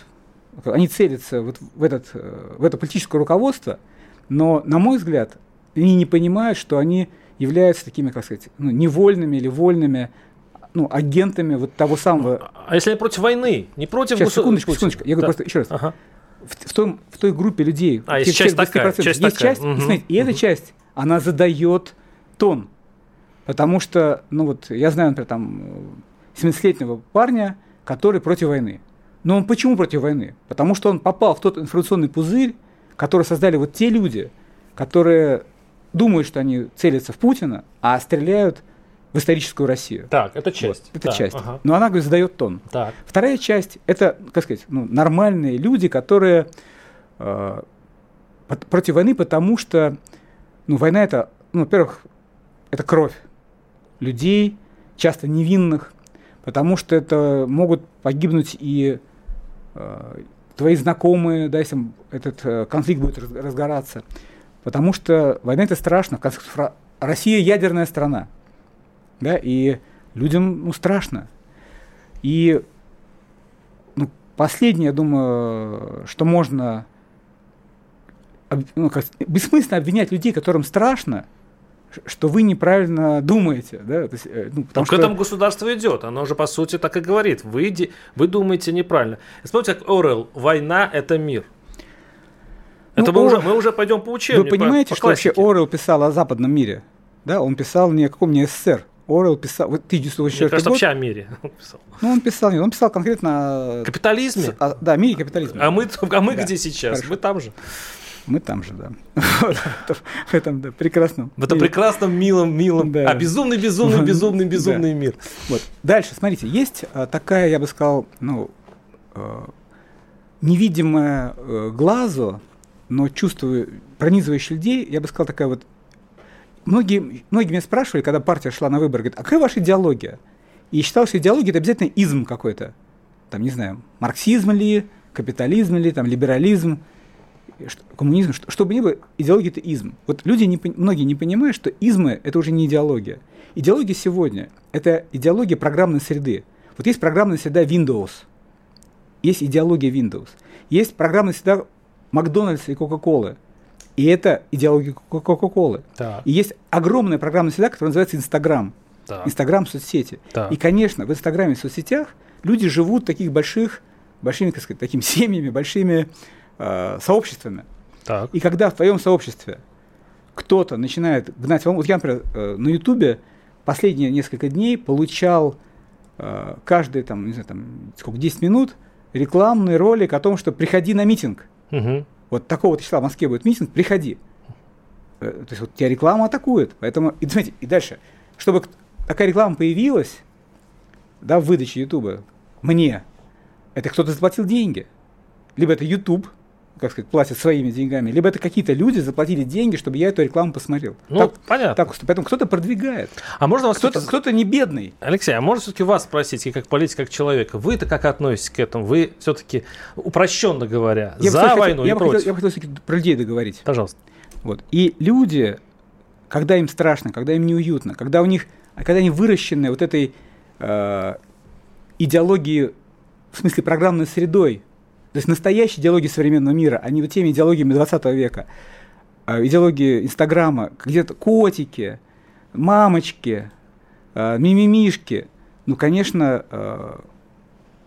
они целятся вот в, этот, в это политическое руководство, но, на мой взгляд, они не понимают, что они являются такими, как сказать, ну, невольными или вольными ну, агентами вот того самого... А если против войны, не против... Сейчас, секундочку, секундочку. Я говорю да. просто еще раз. Ага в, в, том, в той группе людей, а, есть часть такая, часть есть такая. часть, угу. смотрите, и угу. эта часть, она задает тон. Потому что, ну вот, я знаю, например, там, 17-летнего парня, который против войны. Но он почему против войны? Потому что он попал в тот информационный пузырь, который создали вот те люди, которые думают, что они целятся в Путина, а стреляют в историческую Россию. Так, это часть. Вот, это так, часть. Ага. Но она, говорит, задает тон. Так. Вторая часть – это, как сказать, ну, нормальные люди, которые э, против войны, потому что ну, война – это, ну, во-первых, это кровь людей, часто невинных, потому что это могут погибнуть и э, твои знакомые, да, если этот э, конфликт будет разгораться. Потому что война это страшно. Россия ядерная страна. Да, и людям ну, страшно. И ну, последнее, я думаю, что можно ну, как, бессмысленно обвинять людей, которым страшно, что вы неправильно думаете. Да? То есть, э, ну, потому ну, что... К этому государство идет. Оно уже, по сути, так и говорит. Вы, вы думаете неправильно. Вспомните, как Орел, война – это мир. Ну, это мы, Ор... уже, мы уже пойдем по учению. Вы понимаете, по, по что вообще Орел писал о западном мире? Да, он писал не о каком не СССР. Орел писал, вот 1984 Мне кажется, вообще о мире [LAUGHS] он писал. Ну, он писал, он писал конкретно о... Капитализме? О, да, мире капитализме. А мы, а мы да, где сейчас? Хорошо. Мы там же. Мы там же, да. [LAUGHS] В этом, да, прекрасном. В этом прекрасном, милом, милом, да. а безумный, безумный, [LAUGHS] безумный, безумный мир. Вот. Дальше, смотрите, есть а, такая, я бы сказал, ну, а, невидимая э, глазу, но чувство пронизывающее людей, я бы сказал, такая вот многие, многие меня спрашивали, когда партия шла на выборы, говорят, а какая ваша идеология? И считал, что идеология – это обязательно изм какой-то. Там, не знаю, марксизм ли, капитализм ли, там, либерализм, коммунизм, что, что бы ни было, идеология – это изм. Вот люди, не, многие не понимают, что измы – это уже не идеология. Идеология сегодня – это идеология программной среды. Вот есть программная среда Windows, есть идеология Windows, есть программная среда Макдональдса и Кока-Колы – и это идеология Кока-Колы. И есть огромная программная среда, которая называется Инстаграм. Инстаграм соцсети. И, конечно, в Инстаграме и соцсетях люди живут таких больших, большими, как сказать, такими [LAUGHS] семьями, большими э, сообществами. Так. И когда в твоем сообществе кто-то начинает гнать волну, вот я, например, э, на Ютубе последние несколько дней получал э, каждые, там, не знаю, там, сколько, 10 минут рекламный ролик о том, что приходи на митинг. Угу вот такого числа в Москве будет митинг, приходи. Э, то есть вот тебя реклама атакует. Поэтому, и, смотрите, и дальше, чтобы такая реклама появилась, да, в выдаче Ютуба, мне, это кто-то заплатил деньги. Либо это YouTube, как сказать, платят своими деньгами, либо это какие-то люди заплатили деньги, чтобы я эту рекламу посмотрел. Ну, так, понятно. Так, поэтому кто-то продвигает. А можно вас кто-то, кто-то не бедный. Алексей, а можно все-таки вас спросить, и как политика, как человека, вы-то как относитесь к этому? Вы все-таки, упрощенно говоря, я за хотел, войну я и против? Хотел, я бы хотел про людей договорить. Пожалуйста. Вот. И люди, когда им страшно, когда им неуютно, когда у них, когда они выращены вот этой э, идеологией, в смысле программной средой, то есть настоящие идеологии современного мира, а не вот теми идеологиями 20 века. А идеологии Инстаграма, где-то котики, мамочки, а, мимимишки. Ну, конечно, а,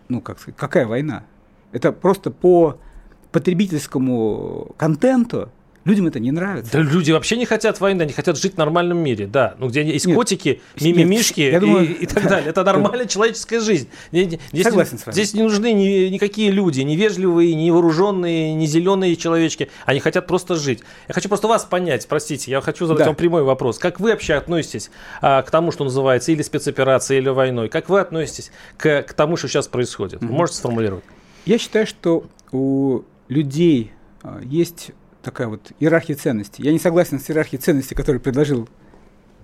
ну, как сказать, какая война? Это просто по потребительскому контенту Людям это не нравится. Да люди вообще не хотят войны, они хотят жить в нормальном мире, да. Ну, где есть нет, котики, мимимишки нет, и, думаю, и так далее. Это нормальная человеческая жизнь. Здесь, Согласен с вами. Здесь не нужны ни, никакие люди, ни вежливые, ни вооруженные, ни зеленые человечки. Они хотят просто жить. Я хочу просто вас понять, простите, я хочу задать да. вам прямой вопрос. Как вы вообще относитесь а, к тому, что называется или спецоперацией, или войной? Как вы относитесь к, к тому, что сейчас происходит? Вы можете сформулировать? Я считаю, что у людей а, есть такая вот иерархия ценностей. Я не согласен с иерархией ценностей, которую предложил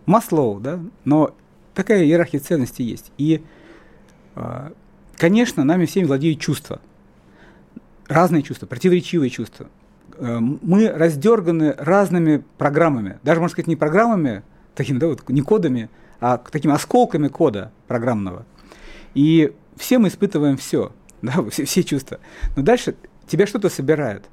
Маслоу, да, но такая иерархия ценностей есть. И, а, конечно, нами всеми владеют чувства. Разные чувства, противоречивые чувства. Э, мы раздерганы разными программами. Даже, можно сказать, не программами, такими, да, вот, не кодами, а такими осколками кода программного. И все мы испытываем все, [LAUGHS] да, все, все чувства. Но дальше тебя что-то собирает.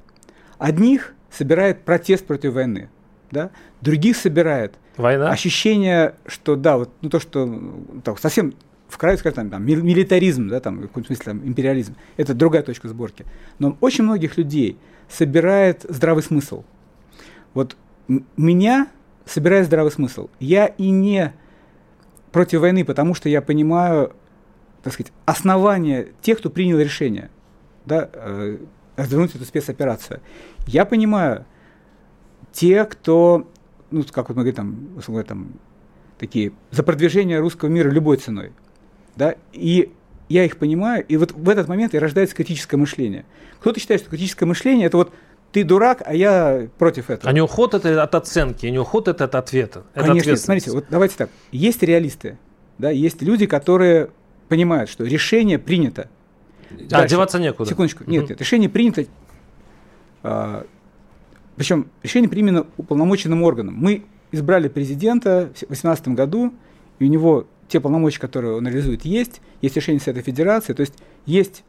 Одних собирает протест против войны, да? других собирает Война? ощущение, что да, вот ну, то, что так, совсем в краю, скажем, там, милитаризм, да, там, в каком смысле там, империализм, это другая точка сборки. Но очень многих людей собирает здравый смысл. Вот меня собирает здравый смысл. Я и не против войны, потому что я понимаю, так сказать, основания тех, кто принял решение. Да, э, развернуть эту спецоперацию. Я понимаю, те, кто, ну, как вот мы говорим, там, условно, там, такие, за продвижение русского мира любой ценой, да, и я их понимаю, и вот в этот момент и рождается критическое мышление. Кто-то считает, что критическое мышление – это вот ты дурак, а я против этого. А не уход это от оценки, не уход это от ответа. Это Конечно, смотрите, вот давайте так. Есть реалисты, да, есть люди, которые понимают, что решение принято, А, Дальше. деваться некуда. Секундочку. Нет, угу. нет, решение принято. А, причем решение принято уполномоченным органом. Мы избрали президента в 2018 году, и у него те полномочия, которые он реализует, есть. Есть решение Совета Федерации, то есть есть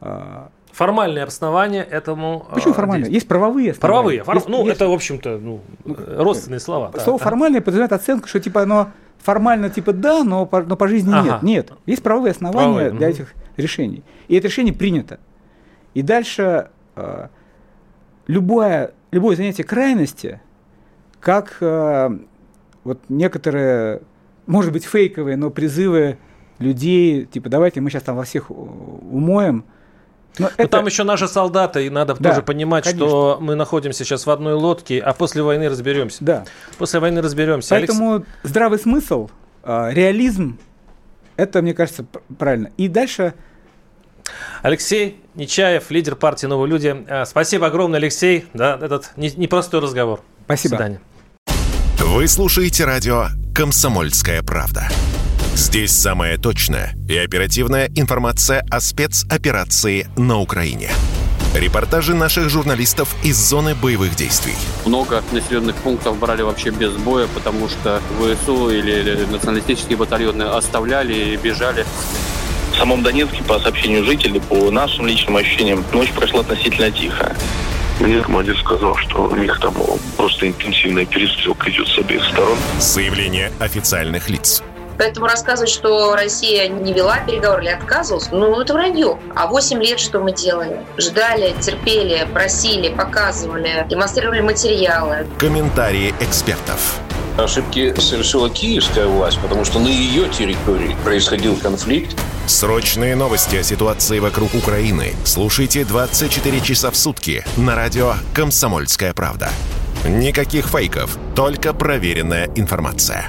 а, Формальные основания этому... Почему а, формальные? Есть правовые основания. Правовые. Фор... Есть, ну, есть... это, в общем-то, ну, ну родственные слова. Слово да, формальное подразумевает оценку, что типа оно формально типа да, но по, но по жизни ага. нет. Нет. Есть правовые основания правовые. для этих решений. И это решение принято. И дальше э, любое, любое занятие крайности, как э, вот некоторые, может быть, фейковые, но призывы людей, типа, давайте мы сейчас там во всех умоем, но, Но это... там еще наши солдаты, и надо да, тоже понимать, конечно. что мы находимся сейчас в одной лодке, а после войны разберемся. Да. После войны разберемся. Поэтому Алекс... здравый смысл, э, реализм, это, мне кажется, правильно. И дальше... Алексей Нечаев, лидер партии «Новые люди». А, спасибо огромное, Алексей, да, этот непростой разговор. Спасибо. До свидания. Вы слушаете радио «Комсомольская правда». Здесь самая точная и оперативная информация о спецоперации на Украине. Репортажи наших журналистов из зоны боевых действий. Много населенных пунктов брали вообще без боя, потому что ВСУ или националистические батальоны оставляли и бежали. В самом Донецке, по сообщению жителей, по нашим личным ощущениям, ночь прошла относительно тихо. Мне командир сказал, что у них там просто интенсивная перестрелка идет с обеих сторон. Заявление официальных лиц. Поэтому рассказывать, что Россия не вела переговоры или отказывалась, ну, это вранье. А 8 лет что мы делали? Ждали, терпели, просили, показывали, демонстрировали материалы. Комментарии экспертов. Ошибки совершила киевская власть, потому что на ее территории происходил конфликт. Срочные новости о ситуации вокруг Украины слушайте 24 часа в сутки на радио «Комсомольская правда». Никаких фейков, только проверенная информация.